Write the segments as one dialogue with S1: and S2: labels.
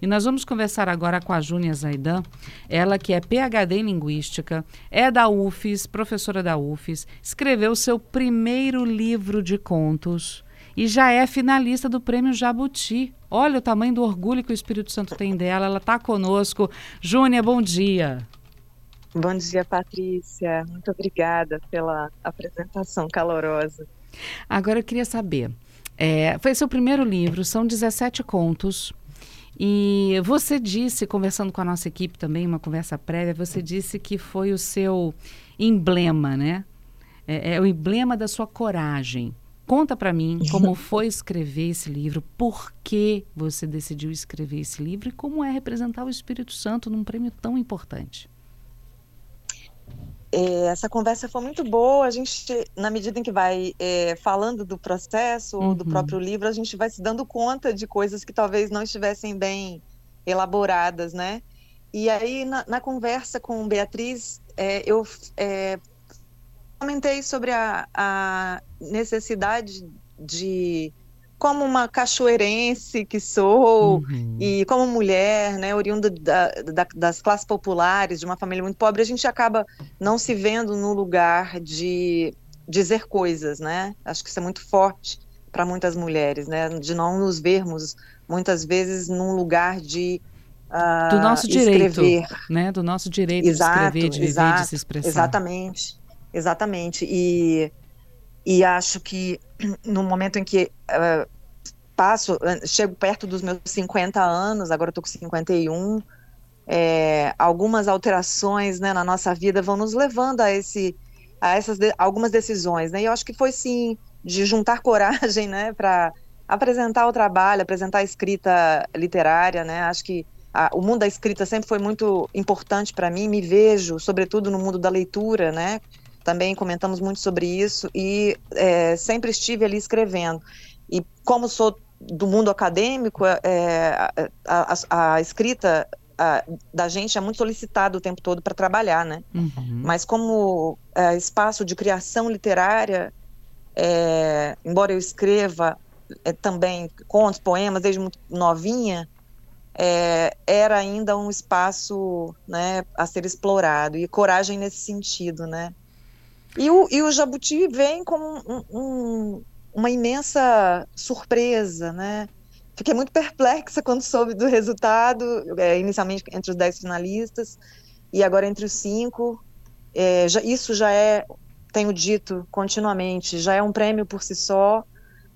S1: E nós vamos conversar agora com a Júnia Zaidan, ela que é PhD em Linguística, é da UFES, professora da UFES, escreveu seu primeiro livro de contos e já é finalista do Prêmio Jabuti. Olha o tamanho do orgulho que o Espírito Santo tem dela, ela está conosco. Júnia, bom dia.
S2: Bom dia, Patrícia. Muito obrigada pela apresentação calorosa.
S1: Agora eu queria saber, é, foi seu primeiro livro, são 17 contos. E você disse, conversando com a nossa equipe também, uma conversa prévia, você disse que foi o seu emblema, né? É, é o emblema da sua coragem. Conta para mim como foi escrever esse livro, por que você decidiu escrever esse livro e como é representar o Espírito Santo num prêmio tão importante.
S2: É, essa conversa foi muito boa. A gente, na medida em que vai é, falando do processo uhum. do próprio livro, a gente vai se dando conta de coisas que talvez não estivessem bem elaboradas, né? E aí, na, na conversa com Beatriz, é, eu é, comentei sobre a, a necessidade de como uma cachoeirense que sou uhum. e como mulher, né, oriunda da, da, das classes populares, de uma família muito pobre, a gente acaba não se vendo no lugar de dizer coisas, né? Acho que isso é muito forte para muitas mulheres, né? De não nos vermos muitas vezes num lugar de uh,
S1: do nosso direito, escrever. né? Do nosso direito exato, de escrever, de
S2: exato,
S1: viver, de se expressar.
S2: Exatamente, exatamente. E e acho que no momento em que uh, passo, chego perto dos meus 50 anos, agora estou com 51, é, algumas alterações né, na nossa vida vão nos levando a, esse, a essas de, algumas decisões. Né? E eu acho que foi sim de juntar coragem né, para apresentar o trabalho, apresentar a escrita literária. Né? Acho que a, o mundo da escrita sempre foi muito importante para mim, me vejo, sobretudo no mundo da leitura, né? Também comentamos muito sobre isso e é, sempre estive ali escrevendo. E como sou do mundo acadêmico, é, é a, a, a, escrita a, da gente é muito solicitada o tempo todo para trabalhar, né? Uhum. Mas como é, espaço de criação literária, é, embora eu escreva é, também contos, poemas desde muito novinha, era ainda um espaço né, a ser explorado e coragem nesse sentido, né? E o, e o Jabuti vem como um, um, uma imensa surpresa, né? Fiquei muito perplexa quando soube do resultado, é, inicialmente entre os dez finalistas, e agora entre os cinco. É, já, isso já é, tenho dito continuamente, já é um prêmio por si só,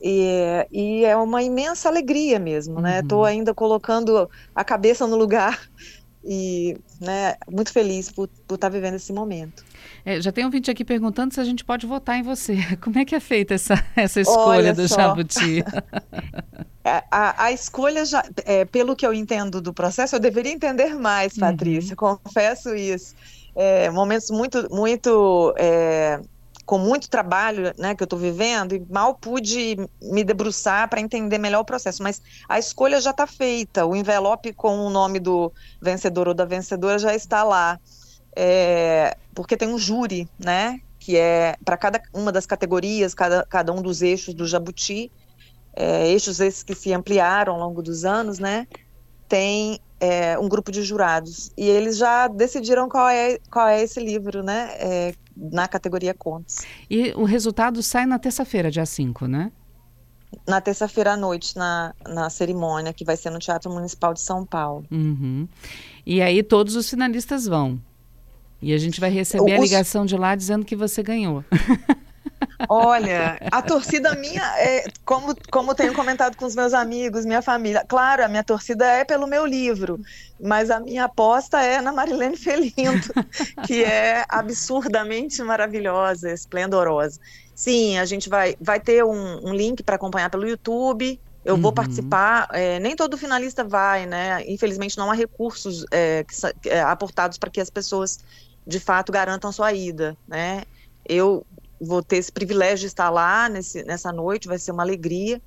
S2: e, e é uma imensa alegria mesmo, né? Estou uhum. ainda colocando a cabeça no lugar e né, muito feliz por, por estar tá vivendo esse momento.
S1: É, já tem um vídeo aqui perguntando se a gente pode votar em você. Como é que é feita essa, essa escolha Olha do só. Jabuti?
S2: É, a, a, escolha, já, é, pelo que eu entendo do processo, eu deveria entender mais, uhum. Patrícia, uhum. confesso isso. É, momentos muito, muito é, com muito trabalho né, que eu estou vivendo e mal pude me debruçar para entender melhor o processo. Mas a escolha já está feita, o envelope com o nome do vencedor ou da vencedora já está lá. É, porque tem um júri, né? Que é para cada uma das categorias, cada, cada um dos eixos do Jabuti, é, eixos esses que se ampliaram ao longo dos anos, né? Tem é, um grupo de jurados. E eles já decidiram qual é, qual é esse livro, né? É, na categoria Contos.
S1: E o resultado sai na terça-feira, dia 5, né?
S2: Na terça-feira à noite, na, na cerimônia, que vai ser no Teatro Municipal de São Paulo.
S1: Uhum. E aí todos os finalistas vão. E a gente vai receber Os... a ligação de lá dizendo que você ganhou.
S2: Olha, a torcida minha, é, como, como tenho comentado com os meus amigos, minha família, claro, a minha torcida é pelo meu livro, mas a minha aposta é na Marilene Felinto, que é absurdamente maravilhosa, esplendorosa. Sim, a gente vai, vai ter um, um link para acompanhar pelo YouTube. Eu uhum. vou participar. É, nem todo finalista vai, né? Infelizmente não há recursos é, que, é, aportados para que as pessoas de fato garantam sua ida, né? Eu vou ter esse privilégio de estar lá nesse, nessa noite, vai ser uma alegria.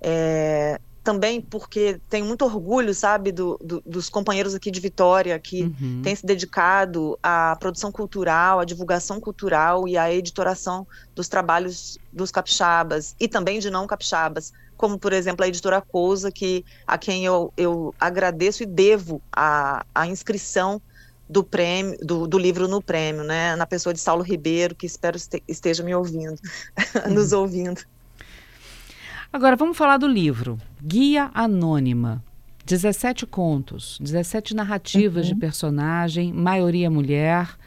S2: É, também porque tenho muito orgulho, sabe, do, do, dos companheiros aqui de Vitória que uhum. têm se dedicado à produção cultural, à divulgação cultural e à editoração dos trabalhos dos capixabas e também de não capixabas, como, por exemplo, a editora Cousa, que, a quem eu, eu agradeço e devo a, a inscrição do prêmio, do, do, livro no prêmio, né? Na pessoa de Saulo Ribeiro, que espero esteja me ouvindo, nos uhum. ouvindo.
S1: Agora vamos falar do livro Guia Anônima. 17 contos, 17 narrativas uhum. de personagem, maioria mulher.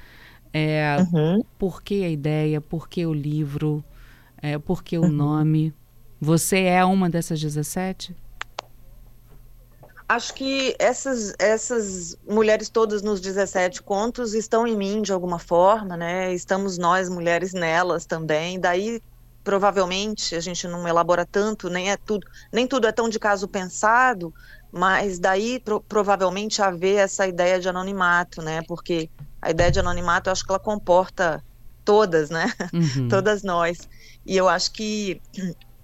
S1: É, uhum. Por que a ideia? Por que o livro? É, por que o uhum. nome? Você é uma dessas 17?
S2: Acho que essas, essas mulheres todas nos 17 contos estão em mim de alguma forma, né? Estamos nós, mulheres, nelas também. Daí, provavelmente, a gente não elabora tanto, nem é tudo, nem tudo é tão de caso pensado, mas daí pro, provavelmente haver essa ideia de anonimato, né? Porque a ideia de anonimato, eu acho que ela comporta todas, né? Uhum. todas nós. E eu acho que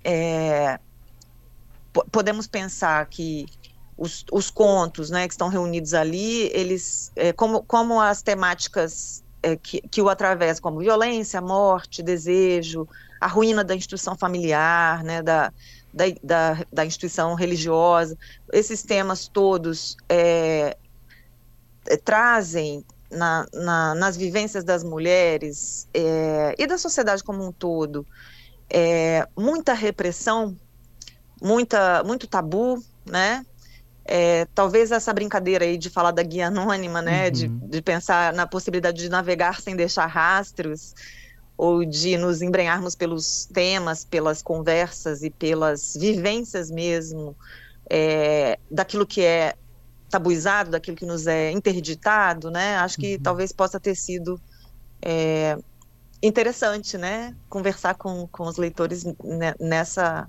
S2: é, podemos pensar que os, os, contos né, que estão reunidos ali, eles, é, como, como as temáticas é, que, que o atravessam, como violência, morte, desejo, a ruína da instituição familiar, né, da, da, da, da instituição religiosa, esses temas todos é, é trazem na, na, nas vivências das mulheres é, e da sociedade como um todo é, muita repressão, muita, muito tabu, né? É, talvez essa brincadeira aí de falar da guia anônima, né, uhum. de, de pensar na possibilidade de navegar sem deixar rastros, ou de nos embrenharmos pelos temas, pelas conversas e pelas vivências mesmo, é, daquilo que é tabuizado, daquilo que nos é interditado, né, acho que uhum. talvez possa ter sido é, interessante, né, conversar com, com os leitores nessa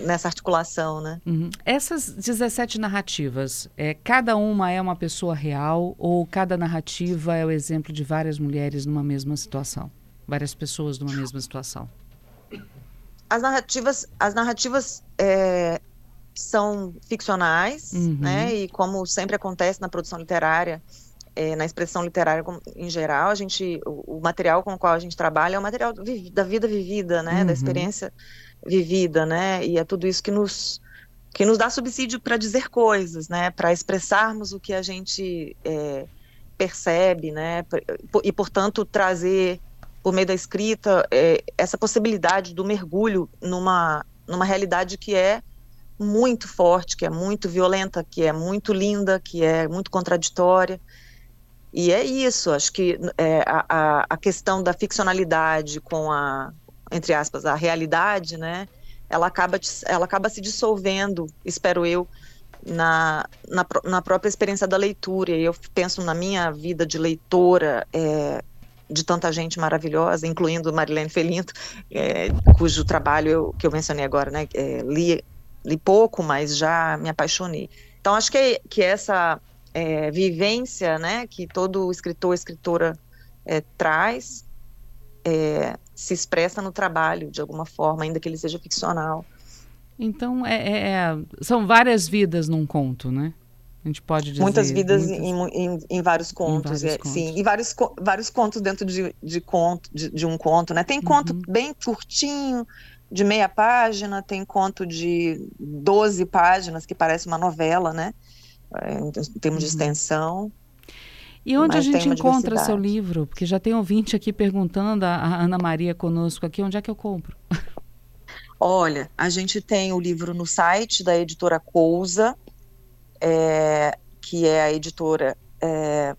S2: nessa articulação, né?
S1: Uhum. Essas 17 narrativas, é, cada uma é uma pessoa real ou cada narrativa é o exemplo de várias mulheres numa mesma situação, várias pessoas numa mesma situação?
S2: As narrativas, as narrativas é, são ficcionais, uhum. né? E como sempre acontece na produção literária, é, na expressão literária em geral, a gente, o, o, material com o qual a gente trabalha é o material da vida vivida, né, uhum. da experiência vivida, né, e é tudo isso que nos que nos dá subsídio para dizer coisas, né, para expressarmos o que a gente é, percebe, né, e portanto trazer por meio da escrita é, essa possibilidade do mergulho numa numa realidade que é muito forte, que é muito violenta, que é muito linda, que é muito contraditória e é isso, acho que é, a, a questão da ficcionalidade com a, entre aspas, a realidade, né? Ela acaba, ela acaba se dissolvendo, espero eu, na, na, na própria experiência da leitura. E eu penso na minha vida de leitora, é, de tanta gente maravilhosa, incluindo Marilene Felinto, é, cujo trabalho eu, que eu mencionei agora, né? É, li, li pouco, mas já me apaixonei. Então, acho que, que essa é, vivência né, que todo escritor, escritora é, traz, é, se expressa no trabalho de alguma forma, ainda que ele seja ficcional.
S1: Então, é, é, é são várias vidas num conto, né? A gente pode dizer.
S2: Muitas vidas muitas... Em, em, em, vários contos, em vários contos. sim. E vários, vários contos dentro de, de, conto, de, de um conto, né? Tem conto uhum. bem curtinho, de meia página, tem conto de 12 páginas, que parece uma novela, né? Em termos de uhum. extensão.
S1: E onde a gente encontra seu livro? Porque já tem ouvinte aqui perguntando, a, Ana Maria conosco aqui, onde é que eu compro?
S2: Olha, a gente tem o livro no site da editora Cousa, é, que é a editora é,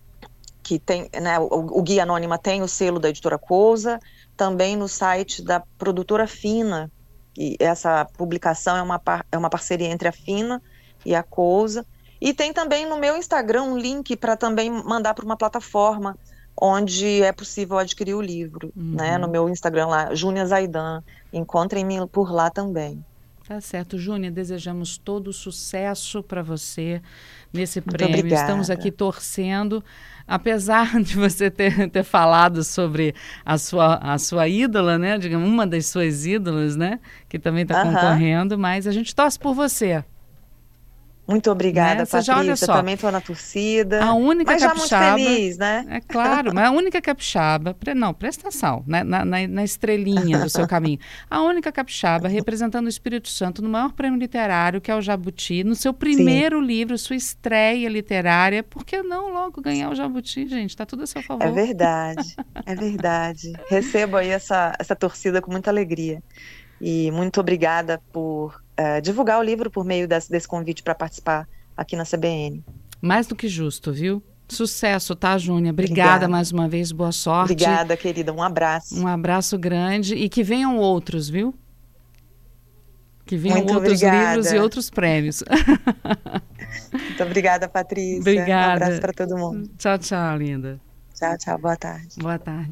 S2: que tem, né, o, o, Guia Anônima tem o selo da editora Cousa, também no site da produtora Fina, e essa publicação é uma, é uma parceria entre a Fina e a Cousa, e tem também no meu Instagram um link para também mandar para uma plataforma onde é possível adquirir o livro, uhum. né? No meu Instagram lá, Júnia Zaidan. Encontrem-me por lá também.
S1: Tá certo, Júnia. Desejamos todo o sucesso para você nesse Muito prêmio. Obrigada. Estamos aqui torcendo. Apesar de você ter, ter falado sobre a sua, a sua ídola, né? Digamos, uma das suas ídolas, né? Que também está concorrendo, mas a gente torce por você.
S2: Muito obrigada,
S1: Né? Você já, olha
S2: Patrícia.
S1: só.
S2: Também estou na torcida.
S1: A única
S2: mas já muito
S1: capixaba.
S2: feliz, né?
S1: É claro, mas a única capixaba, não, presta atenção, né, na, na, na estrelinha do seu caminho. A única capixaba representando o Espírito Santo no maior prêmio literário, que é o Jabuti, no seu primeiro livro, sua estreia literária. Por que não logo ganhar o Jabuti, gente? Tá tudo a seu favor.
S2: É verdade, é verdade. Recebo aí essa, essa torcida com muita alegria. E muito obrigada por eh, divulgar o livro por meio desse, desse convite para participar aqui na CBN.
S1: Mais do que justo, viu? Sucesso, tá, Júnia? Obrigada,
S2: Obrigada.
S1: mais uma vez, boa sorte.
S2: Obrigada, querida. Um abraço.
S1: Um abraço grande e que venham outros, viu? Que venham
S2: Muito
S1: outros
S2: obrigada.
S1: livros e outros prêmios.
S2: Muito obrigada, Patrícia.
S1: Obrigada.
S2: Um abraço para todo mundo.
S1: tchau, tchau, linda.
S2: Tchau, tchau. Boa tarde.
S1: Boa tarde.